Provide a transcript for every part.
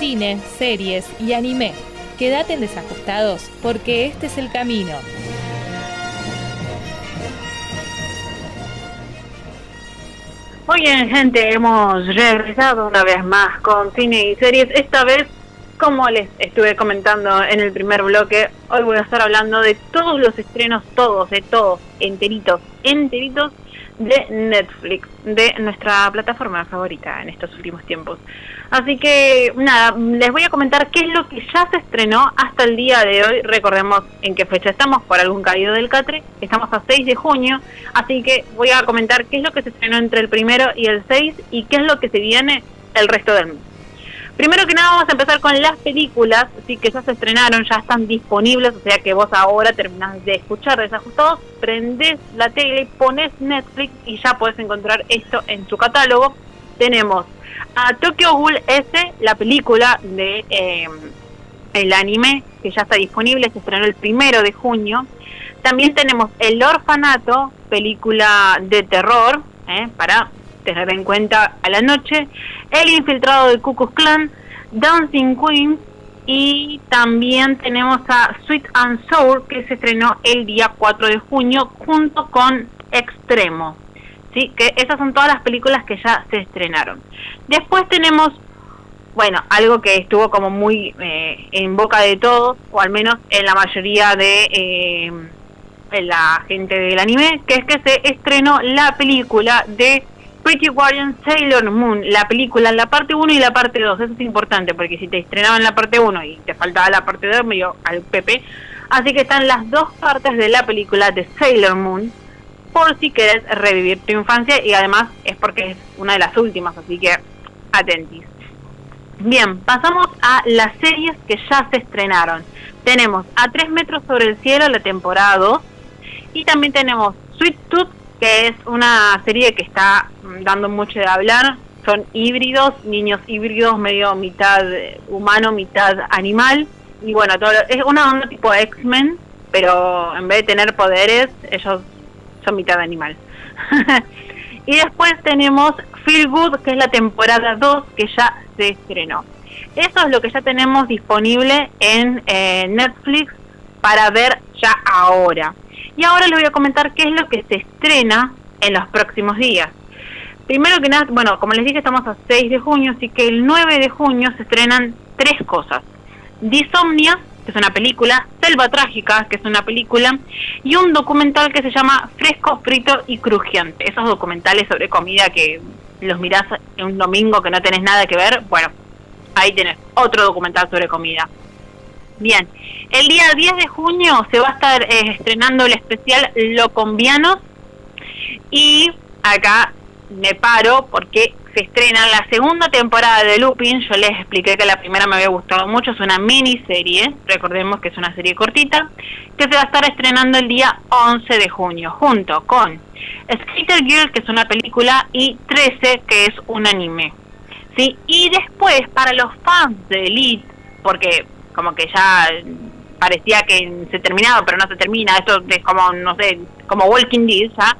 cine, series y anime. Quédate en desajustados porque este es el camino. Muy bien, gente, hemos regresado una vez más con cine y series. Esta vez, como les estuve comentando en el primer bloque, hoy voy a estar hablando de todos los estrenos, todos, de todos, enteritos, enteritos de Netflix, de nuestra plataforma favorita en estos últimos tiempos. Así que nada, les voy a comentar qué es lo que ya se estrenó hasta el día de hoy. Recordemos en qué fecha estamos, por algún caído del Catre. Estamos a 6 de junio, así que voy a comentar qué es lo que se estrenó entre el primero y el 6 y qué es lo que se viene el resto del mes. Primero que nada vamos a empezar con las películas, así que ya se estrenaron, ya están disponibles, o sea que vos ahora terminás de escuchar Desajustados, prendés la tele, pones Netflix y ya podés encontrar esto en tu catálogo. Tenemos a Tokyo Ghoul S, la película de em, el anime, que ya está disponible, se estrenó el primero de junio. También tenemos El Orfanato, película de terror, eh, para tener en cuenta a la noche, El infiltrado de Ku Clan, Dancing Queen y también tenemos a Sweet and Sour que se estrenó el día 4 de junio junto con Extremo. ¿sí? Que esas son todas las películas que ya se estrenaron. Después tenemos, bueno, algo que estuvo como muy eh, en boca de todos, o al menos en la mayoría de eh, la gente del anime, que es que se estrenó la película de Pretty Guardian Sailor Moon, la película, la parte 1 y la parte 2. Eso es importante porque si te estrenaban la parte 1 y te faltaba la parte 2, medio al Pepe. Así que están las dos partes de la película de Sailor Moon por si querés revivir tu infancia y además es porque es una de las últimas, así que atentis. Bien, pasamos a las series que ya se estrenaron. Tenemos A 3 metros sobre el cielo, la temporada 2, y también tenemos Sweet Tooth que es una serie que está dando mucho de hablar. Son híbridos, niños híbridos, medio mitad humano, mitad animal. Y bueno, todo es una onda tipo X-Men, pero en vez de tener poderes, ellos son mitad animal. y después tenemos Feel Good, que es la temporada 2, que ya se estrenó. Eso es lo que ya tenemos disponible en eh, Netflix para ver ya ahora. Y ahora les voy a comentar qué es lo que se estrena en los próximos días. Primero que nada, bueno, como les dije, estamos a 6 de junio, así que el 9 de junio se estrenan tres cosas. Disomnia, que es una película, Selva Trágica, que es una película, y un documental que se llama Fresco, Frito y Crujiente. Esos documentales sobre comida que los mirás en un domingo que no tenés nada que ver, bueno, ahí tenés otro documental sobre comida. Bien, el día 10 de junio se va a estar eh, estrenando el especial Locombianos y acá me paro porque se estrena la segunda temporada de Lupin. Yo les expliqué que la primera me había gustado mucho, es una miniserie, recordemos que es una serie cortita, que se va a estar estrenando el día 11 de junio, junto con Skater Girl, que es una película, y 13, que es un anime. ¿Sí? Y después, para los fans de Elite, porque como que ya parecía que se terminaba, pero no se termina, esto es como, no sé, como Walking Dead, ¿ya?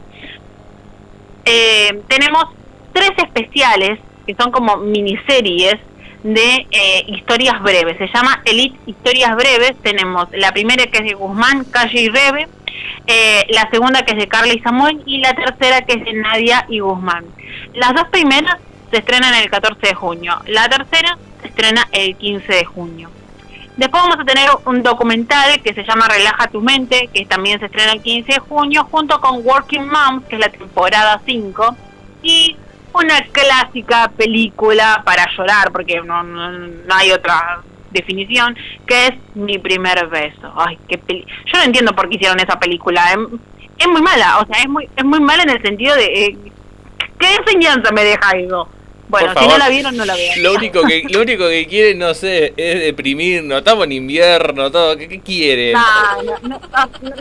Eh, tenemos tres especiales que son como miniseries de eh, historias breves. Se llama Elite Historias Breves. Tenemos la primera que es de Guzmán, Calle y Rebe, eh, la segunda que es de Carla y Samuel y la tercera que es de Nadia y Guzmán. Las dos primeras se estrenan el 14 de junio, la tercera se estrena el 15 de junio. Después vamos a tener un documental que se llama Relaja tu mente, que también se estrena el 15 de junio, junto con Working Moms, que es la temporada 5, y una clásica película para llorar, porque no, no, hay otra definición, que es Mi primer beso. Ay, qué Yo no entiendo por qué hicieron esa película. Es, muy mala, o sea, es muy, es muy mala en el sentido de... Eh, ¿Qué enseñanza me deja eso? Bueno, si no la vieron, no la vean. Lo único que, lo único que quieren, no sé, es deprimirnos. Estamos en invierno, todo. ¿Qué, qué quieren? No, no,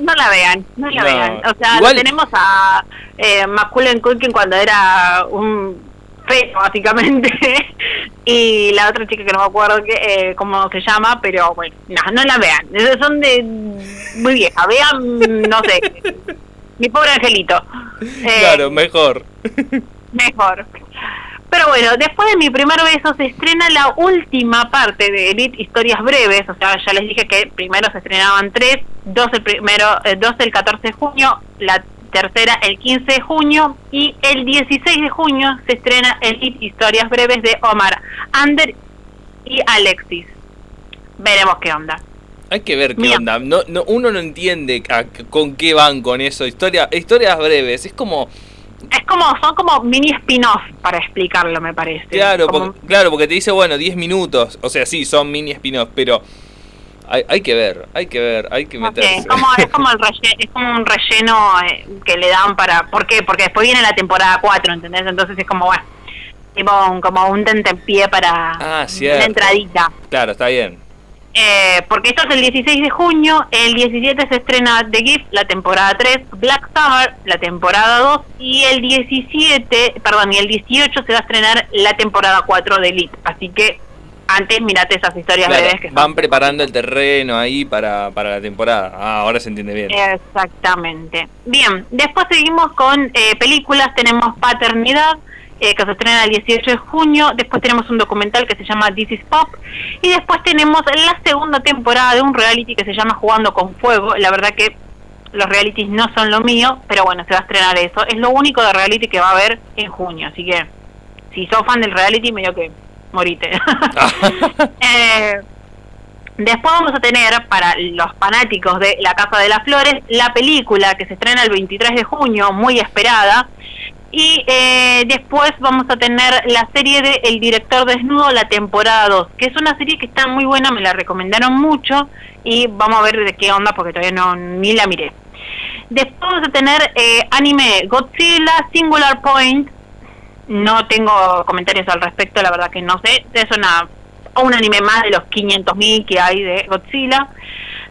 no, la vean, no la vean. O sea, tenemos a eh, Macaulay Culkin cuando era un feo, básicamente. y la otra chica que no me acuerdo que, eh, cómo se llama, pero bueno, no, no la vean. Son de muy vieja. Vean, no sé, mi pobre angelito. claro, mejor. mejor. Pero bueno, después de mi primer beso se estrena la última parte de Elite Historias Breves, o sea, ya les dije que primero se estrenaban tres, dos el primero, eh, dos el 14 de junio, la tercera el 15 de junio y el 16 de junio se estrena Elite Historias Breves de Omar, Ander y Alexis. Veremos qué onda. Hay que ver qué onda. No, no, uno no entiende con qué van con eso. Historia, historias breves. Es como es como, son como mini spin-off para explicarlo, me parece. Claro, porque, claro, porque te dice, bueno, 10 minutos. O sea, sí, son mini spin-off, pero hay, hay, que ver, hay que ver, hay que meterse. es, como, es, como el relleno, es como un relleno eh, que le dan para... ¿Por qué? Porque después viene la temporada 4, ¿entendés? Entonces es como, bueno, tipo como un tentempié para ah, una entradita. Claro, está bien. Eh, porque esto es el 16 de junio, el 17 se estrena The Gift, la temporada 3, Black Summer, la temporada 2, y el 17, perdón, y el 18 se va a estrenar la temporada 4 de Elite. Así que antes mirate esas historias breves que van preparando el terreno ahí para, para la temporada. Ah, ahora se entiende bien. Exactamente. Bien, después seguimos con eh, películas, tenemos Paternidad, eh, que se estrena el 18 de junio. Después tenemos un documental que se llama This is Pop. Y después tenemos la segunda temporada de un reality que se llama Jugando con Fuego. La verdad que los realities no son lo mío, pero bueno, se va a estrenar eso. Es lo único de reality que va a haber en junio. Así que si sos fan del reality, medio que morite. eh, Después vamos a tener para los fanáticos de La Casa de las Flores la película que se estrena el 23 de junio, muy esperada, y eh, después vamos a tener la serie de El director desnudo, la temporada 2, que es una serie que está muy buena, me la recomendaron mucho y vamos a ver de qué onda porque todavía no ni la miré. Después vamos a tener eh, anime Godzilla Singular Point. No tengo comentarios al respecto, la verdad que no sé. Es una un anime más de los 500.000 que hay de Godzilla.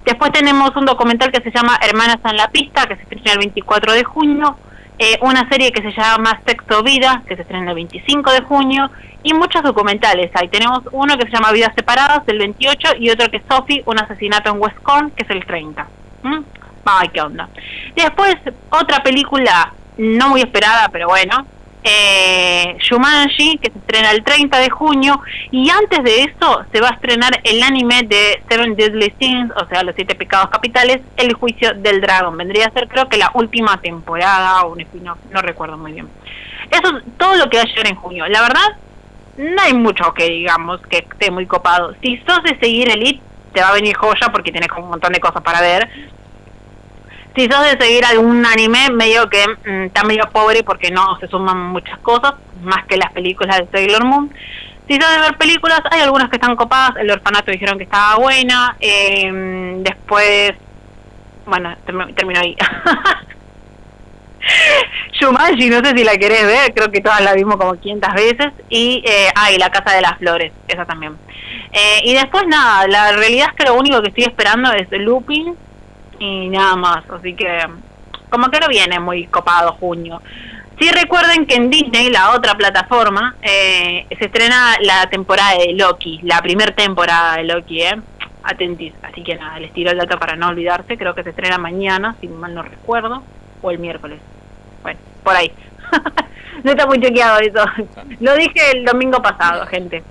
Después tenemos un documental que se llama Hermanas en la pista, que se estrena el 24 de junio. Eh, una serie que se llama Sexo Vida, que se estrena el 25 de junio, y muchos documentales. Ahí tenemos uno que se llama Vidas Separadas, el 28, y otro que es Sophie, un asesinato en West Corn, que es el 30. ¿Mm? Ay, qué onda. Después, otra película no muy esperada, pero bueno, eh, Shumanji, que se estrena el 30 de junio, y antes de eso se va a estrenar el anime de Seven Deadly Sins, o sea, los siete pecados capitales, El juicio del dragón. Vendría a ser creo que la última temporada o un spin-off, no recuerdo muy bien. Eso es todo lo que va a llegar en junio. La verdad, no hay mucho que digamos que esté muy copado. Si sos de seguir Elite, te va a venir joya porque tienes un montón de cosas para ver si sos de seguir algún anime, medio que mm, está medio pobre porque no se suman muchas cosas, más que las películas de Sailor Moon. Si sos de ver películas, hay algunas que están copadas, El Orfanato dijeron que estaba buena, eh, después, bueno, termino ahí. Shumanji, no sé si la querés ver, creo que todas la vimos como 500 veces. Y, eh, ah, La Casa de las Flores, esa también. Eh, y después nada, la realidad es que lo único que estoy esperando es Looping, y nada más. Así que como que no viene muy copado junio. Sí recuerden que en Disney, la otra plataforma, eh, se estrena la temporada de Loki, la primera temporada de Loki, ¿eh? Atentis. Así que nada, les tiro el dato para no olvidarse. Creo que se estrena mañana, si mal no recuerdo, o el miércoles. Bueno, por ahí. no está muy chequeado eso. Lo dije el domingo pasado, gente.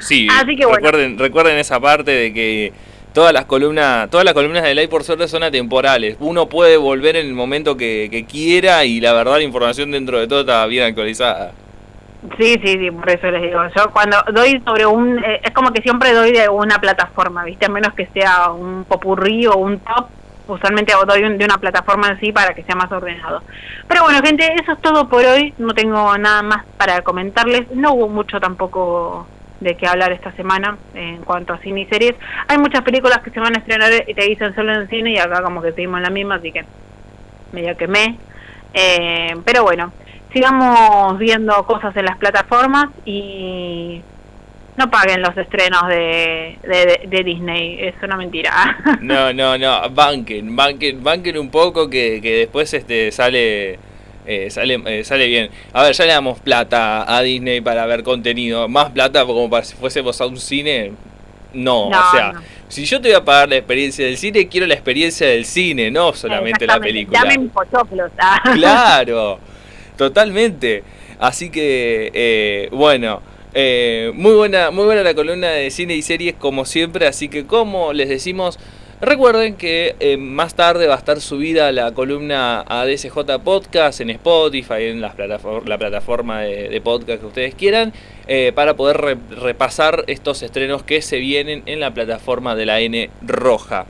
Sí, Así que recuerden, recuerden esa parte de que todas las columnas, todas las columnas de ley por suerte son atemporales. Uno puede volver en el momento que, quiera y la verdad la información dentro de todo está bien actualizada. Sí, sí, sí, por eso les digo. Yo cuando doy sobre un, eh, es como que siempre doy de una plataforma, ¿viste? A menos que sea un popurrí o un top, usualmente doy de una plataforma en sí para que sea más ordenado. Pero bueno, gente, eso es todo por hoy. No tengo nada más para comentarles. No hubo mucho tampoco de qué hablar esta semana en cuanto a cine y series. Hay muchas películas que se van a estrenar y te dicen solo en cine y acá como que seguimos en la misma, así que medio que me. Eh, pero bueno, sigamos viendo cosas en las plataformas y no paguen los estrenos de, de, Disney, es una mentira. No, no, no, banquen, banquen, banquen un poco que, que después este sale eh, sale, eh, sale bien. A ver, ya le damos plata a Disney para ver contenido. Más plata como para si fuésemos a un cine. No, o sea, si yo te voy a pagar la experiencia del cine, quiero la experiencia del cine, no solamente la película. Pochoclos. Claro, totalmente. Así que, eh, bueno, eh, muy, buena, muy buena la columna de cine y series como siempre, así que como les decimos, recuerden que eh, más tarde va a estar subida la columna a DSJ Podcast en Spotify, en la plataforma de, podcast que ustedes quieran, para poder repasar estos estrenos que se vienen en la plataforma de la N roja.